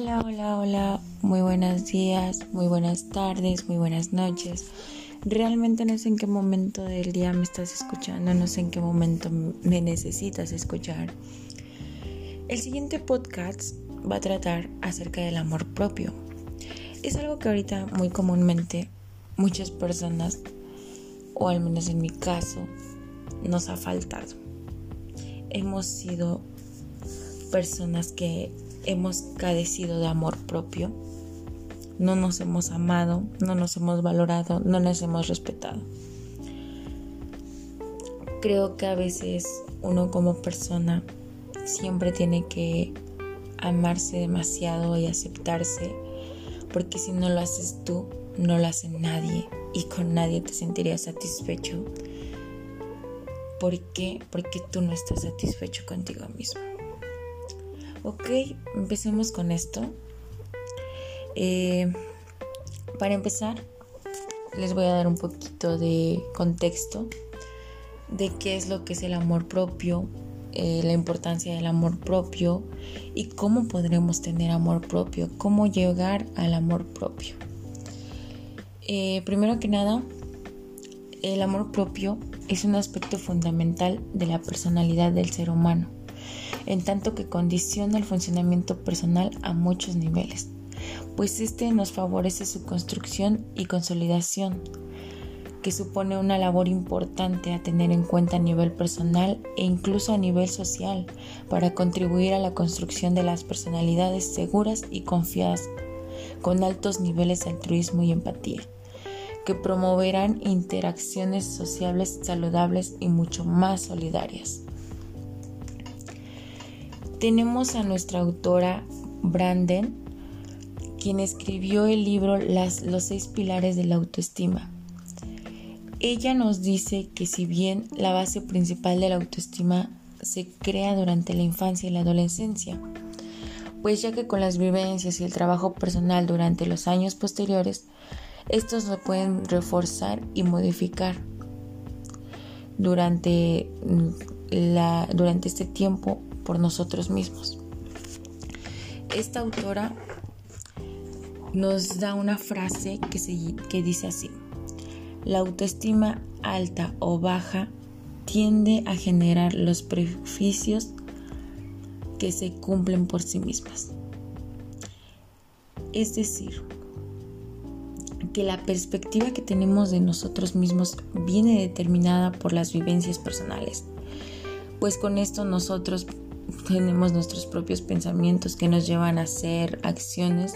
Hola, hola, hola, muy buenos días, muy buenas tardes, muy buenas noches. Realmente no sé en qué momento del día me estás escuchando, no sé en qué momento me necesitas escuchar. El siguiente podcast va a tratar acerca del amor propio. Es algo que ahorita muy comúnmente muchas personas, o al menos en mi caso, nos ha faltado. Hemos sido personas que hemos cadecido de amor propio, no nos hemos amado, no nos hemos valorado, no nos hemos respetado. Creo que a veces uno como persona siempre tiene que amarse demasiado y aceptarse, porque si no lo haces tú, no lo hace nadie y con nadie te sentirías satisfecho. ¿Por qué? Porque tú no estás satisfecho contigo mismo. Ok, empecemos con esto. Eh, para empezar, les voy a dar un poquito de contexto de qué es lo que es el amor propio, eh, la importancia del amor propio y cómo podremos tener amor propio, cómo llegar al amor propio. Eh, primero que nada, el amor propio es un aspecto fundamental de la personalidad del ser humano en tanto que condiciona el funcionamiento personal a muchos niveles, pues este nos favorece su construcción y consolidación, que supone una labor importante a tener en cuenta a nivel personal e incluso a nivel social para contribuir a la construcción de las personalidades seguras y confiadas con altos niveles de altruismo y empatía que promoverán interacciones sociables saludables y mucho más solidarias tenemos a nuestra autora Branden, quien escribió el libro Los seis pilares de la autoestima. Ella nos dice que si bien la base principal de la autoestima se crea durante la infancia y la adolescencia, pues ya que con las vivencias y el trabajo personal durante los años posteriores, estos se pueden reforzar y modificar durante, mm, la, durante este tiempo por nosotros mismos. Esta autora nos da una frase que, que dice así, la autoestima alta o baja tiende a generar los prejuicios que se cumplen por sí mismas. Es decir, que la perspectiva que tenemos de nosotros mismos viene determinada por las vivencias personales, pues con esto nosotros tenemos nuestros propios pensamientos que nos llevan a hacer acciones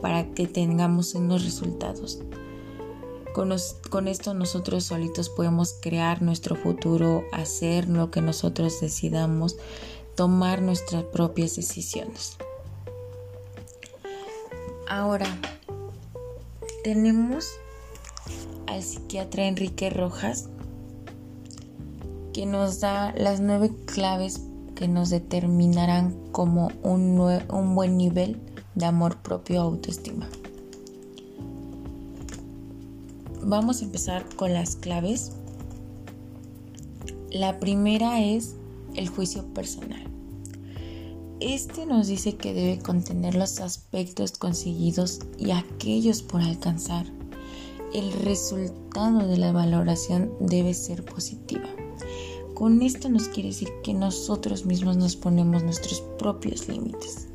para que tengamos unos resultados. Con, esto nosotros solitos podemos crear nuestro futuro, hacer lo que nosotros decidamos, tomar nuestras propias decisiones. Ahora, tenemos al psiquiatra Enrique Rojas que nos da las nueve claves que nos determinarán como un, un buen nivel de amor propio o autoestima. Vamos a empezar con las claves. La primera es el juicio personal. Este nos dice que debe contener los aspectos conseguidos y aquellos por alcanzar. El resultado de la valoración debe ser positiva. Con esto nos quiere decir que nosotros mismos nos ponemos nuestros propios límites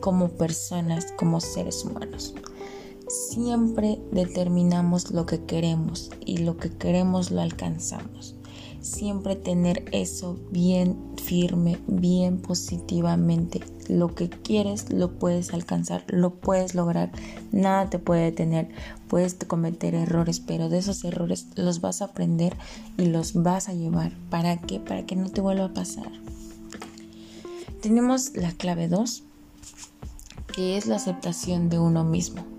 como personas, como seres humanos. Siempre determinamos lo que queremos y lo que queremos lo alcanzamos siempre tener eso bien firme, bien positivamente. Lo que quieres lo puedes alcanzar, lo puedes lograr, nada te puede detener. Puedes cometer errores, pero de esos errores los vas a aprender y los vas a llevar. ¿Para qué? Para que no te vuelva a pasar. Tenemos la clave 2, que es la aceptación de uno mismo.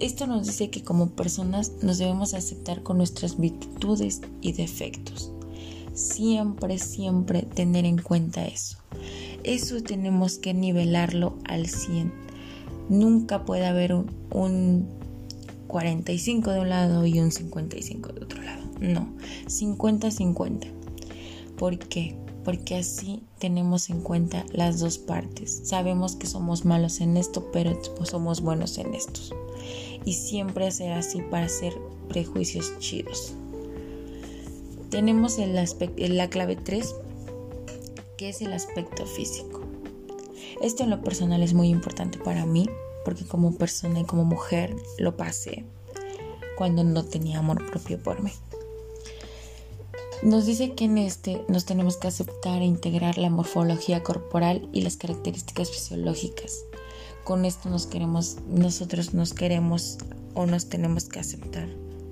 Esto nos dice que como personas nos debemos aceptar con nuestras virtudes y defectos. Siempre, siempre tener en cuenta eso. Eso tenemos que nivelarlo al 100. Nunca puede haber un, 45 de un lado y un 55 de otro lado. No, 50-50. ¿Por qué? Porque así tenemos en cuenta las dos partes. Sabemos que somos malos en esto, pero somos buenos en estos. Y siempre será así para hacer prejuicios chidos. Tenemos el la clave 3, que es el aspecto físico. Esto en lo personal es muy importante para mí, porque como persona y como mujer lo pasé cuando no tenía amor propio por mí. Nos dice que en este nos tenemos que aceptar e integrar la morfología corporal y las características fisiológicas. Con esto nos queremos, nosotros nos queremos o nos tenemos que aceptar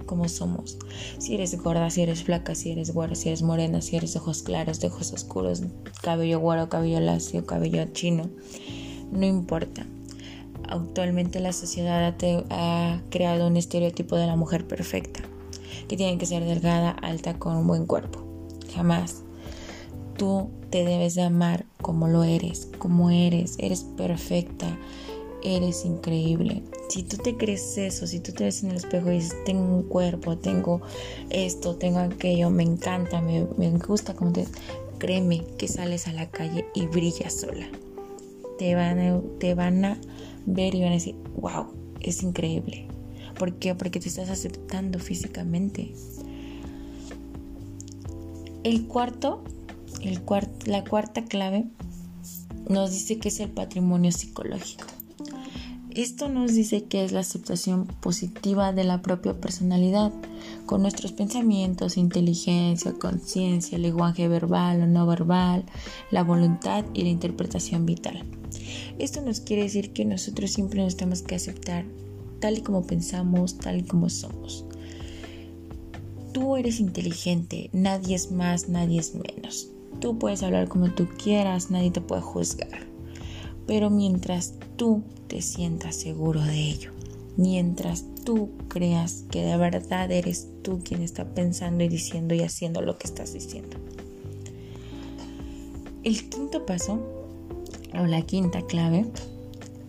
como somos. Si eres gorda, si eres flaca, si eres güera, si eres morena, si eres ojos claros, de ojos oscuros, cabello güero, cabello lacio, cabello chino, no importa. Actualmente la sociedad ha creado un estereotipo de la mujer perfecta que tiene que ser delgada, alta, con un buen cuerpo. Jamás. Tú te debes de amar como lo eres, como eres. Eres perfecta, eres increíble. Si tú te crees eso, si tú te ves en el espejo y dices, tengo un cuerpo, tengo esto, tengo aquello, me encanta, me, gusta como te... Créeme que sales a la calle y brillas sola. Te van, a, te van a ver y van a decir, wow, es increíble. ¿Por qué? Porque te estás aceptando físicamente. El cuarto, el la cuarta clave nos dice que es el patrimonio psicológico. Esto nos dice que es la aceptación positiva de la propia personalidad, con nuestros pensamientos, inteligencia, conciencia, lenguaje verbal o no verbal, la voluntad y la interpretación vital. Esto nos quiere decir que nosotros siempre nos tenemos que aceptar tal y como pensamos, tal y como somos. Tú eres inteligente, nadie es más, nadie es menos. Tú puedes hablar como tú quieras, nadie te puede juzgar. Pero mientras tú te sientas seguro de ello, mientras tú creas que de verdad eres tú quien está pensando y diciendo y haciendo lo que estás diciendo. El quinto paso, o la quinta clave,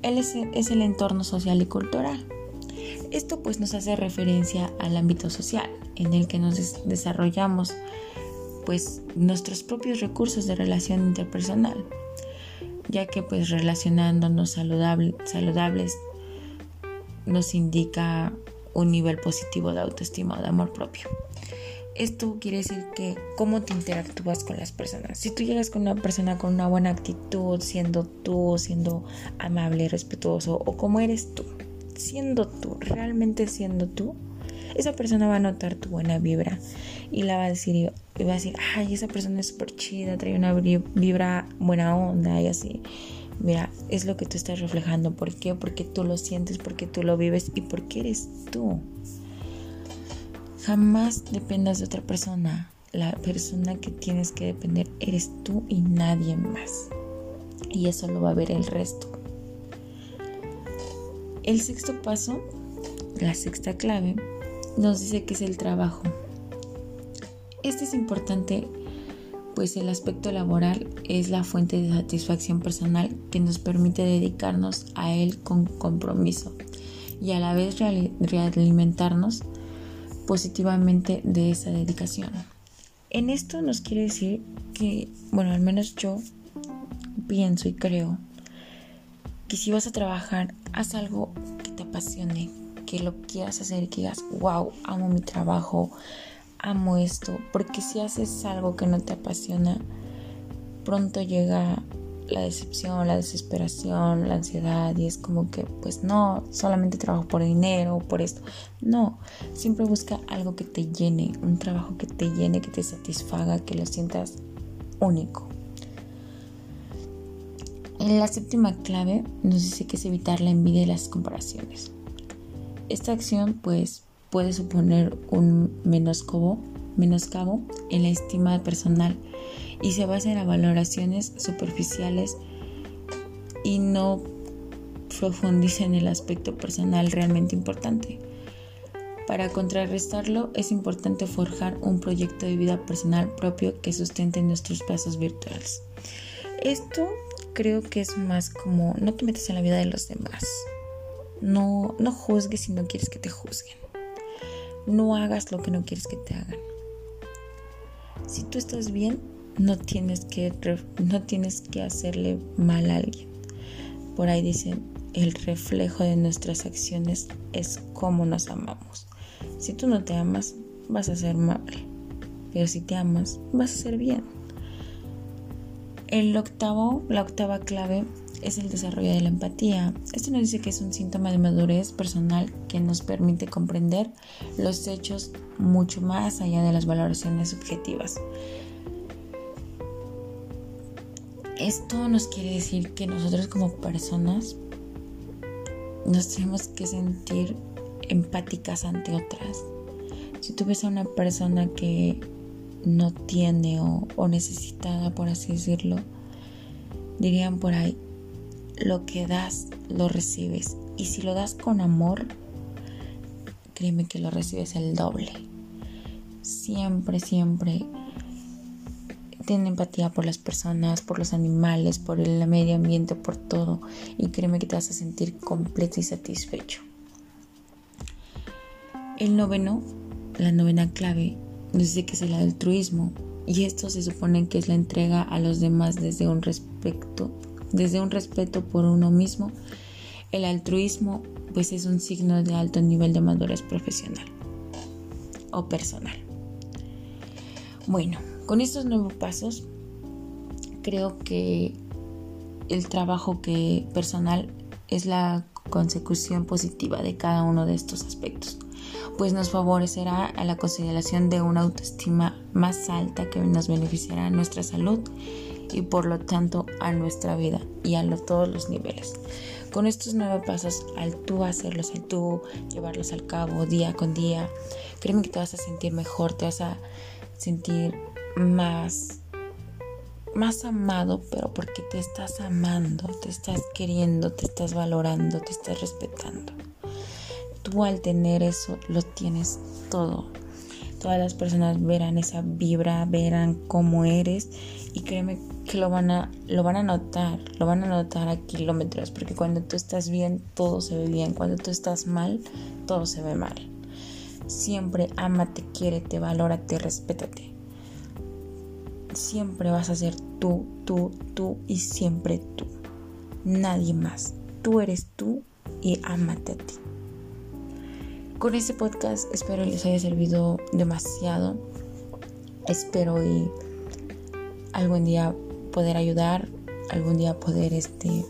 es el entorno social y cultural. Esto pues nos hace referencia al ámbito social en el que nos desarrollamos pues nuestros propios recursos de relación interpersonal, ya que pues relacionándonos saludables nos indica un nivel positivo de autoestima o de amor propio. Esto quiere decir que cómo te interactúas con las personas. Si tú llegas con una persona con una buena actitud, siendo tú, siendo amable, respetuoso o como eres tú, siendo tú, realmente siendo tú, esa persona va a notar tu buena vibra y la va a decir, y va a decir, ay, esa persona es súper chida, trae una vibra buena onda y así. Mira, es lo que tú estás reflejando. ¿Por qué? Porque tú lo sientes, porque tú lo vives y porque eres tú. Jamás dependas de otra persona. La persona que tienes que depender eres tú y nadie más. Y eso lo va a ver el resto. El sexto paso, la sexta clave, nos dice que es el trabajo. Este es importante pues el aspecto laboral es la fuente de satisfacción personal que nos permite dedicarnos a él con compromiso y a la vez realimentarnos positivamente de esa dedicación. En esto nos quiere decir que, bueno, al menos yo pienso y creo que si vas a trabajar, haz algo apasione, que lo quieras hacer que digas, wow, amo mi trabajo, amo esto, porque si haces algo que no te apasiona, pronto llega la decepción, la desesperación, la ansiedad y es como que pues no, solamente trabajo por dinero o por esto. No, siempre busca algo que te llene, un trabajo que te llene, que te satisfaga, que lo sientas único. En la séptima clave nos dice que es evitar la envidia y las comparaciones. Esta acción pues puede suponer un menoscabo, menoscabo en la estima personal y se basa en las valoraciones superficiales y no profundiza en el aspecto personal realmente importante. Para contrarrestarlo es importante forjar un proyecto de vida personal propio que sustente nuestros pasos virtuales. Esto creo que es más como no te metas en la vida de los demás. No, no juzgues si no quieres que te juzguen. No hagas lo que no quieres que te hagan. Si tú estás bien, no tienes que, no tienes que hacerle mal a alguien. Por ahí dicen, el reflejo de nuestras acciones es cómo nos amamos. Si tú no te amas, vas a ser mal. Pero si te amas, vas a ser bien. El octavo, la octava clave es el desarrollo de la empatía. Esto nos dice que es un síntoma de madurez personal que nos permite comprender los hechos mucho más allá de las valoraciones subjetivas. Esto nos quiere decir que nosotros como personas nos tenemos que sentir empáticas ante otras. Si tú ves a una persona que no tiene o, o necesitada, por así decirlo, dirían por ahí, lo que das, lo recibes. Y si lo das con amor, créeme que lo recibes el doble. Siempre, siempre ten empatía por las personas, por los animales, por el medio ambiente, por todo. Y créeme que te vas a sentir completo y satisfecho. El noveno, la novena clave, nos dice que es el altruismo. Y esto se supone que es la entrega a los demás desde un respeto, desde un respeto por uno mismo. El altruismo pues es un signo de alto nivel de madurez profesional o personal. Bueno, con estos nuevos pasos, creo que el trabajo que personal es la consecución positiva de cada uno de estos aspectos, pues nos favorecerá a la consideración de una autoestima más alta que nos beneficiará a nuestra salud y por lo tanto a nuestra vida y a todos los niveles. Con estos nuevos pasos, al tú hacerlos, al tú llevarlos al cabo día con día, créeme que te vas a sentir mejor, te vas a sentir más más amado, pero porque te estás amando, te estás queriendo, te estás valorando, te estás respetando. Tú al tener eso lo tienes todo. Todas las personas verán esa vibra, verán cómo eres y créeme que lo van a lo van a notar, lo van a notar a kilómetros, porque cuando tú estás bien todo se ve bien, cuando tú estás mal todo se ve mal. Siempre ámate, quiérete, valórate, respétate siempre vas a ser tú, tú, tú y siempre tú. Nadie más. Tú eres tú y ámate a ti. Con este podcast espero les haya servido demasiado. Espero y algún día poder ayudar, algún día poder este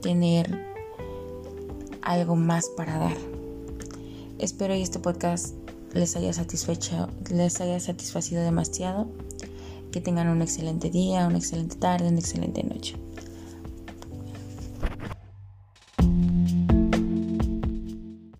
tener algo más para dar. Espero y este podcast les haya satisfecho, les haya satisfacido demasiado que tengan un excelente día, una excelente tarde, una excelente noche.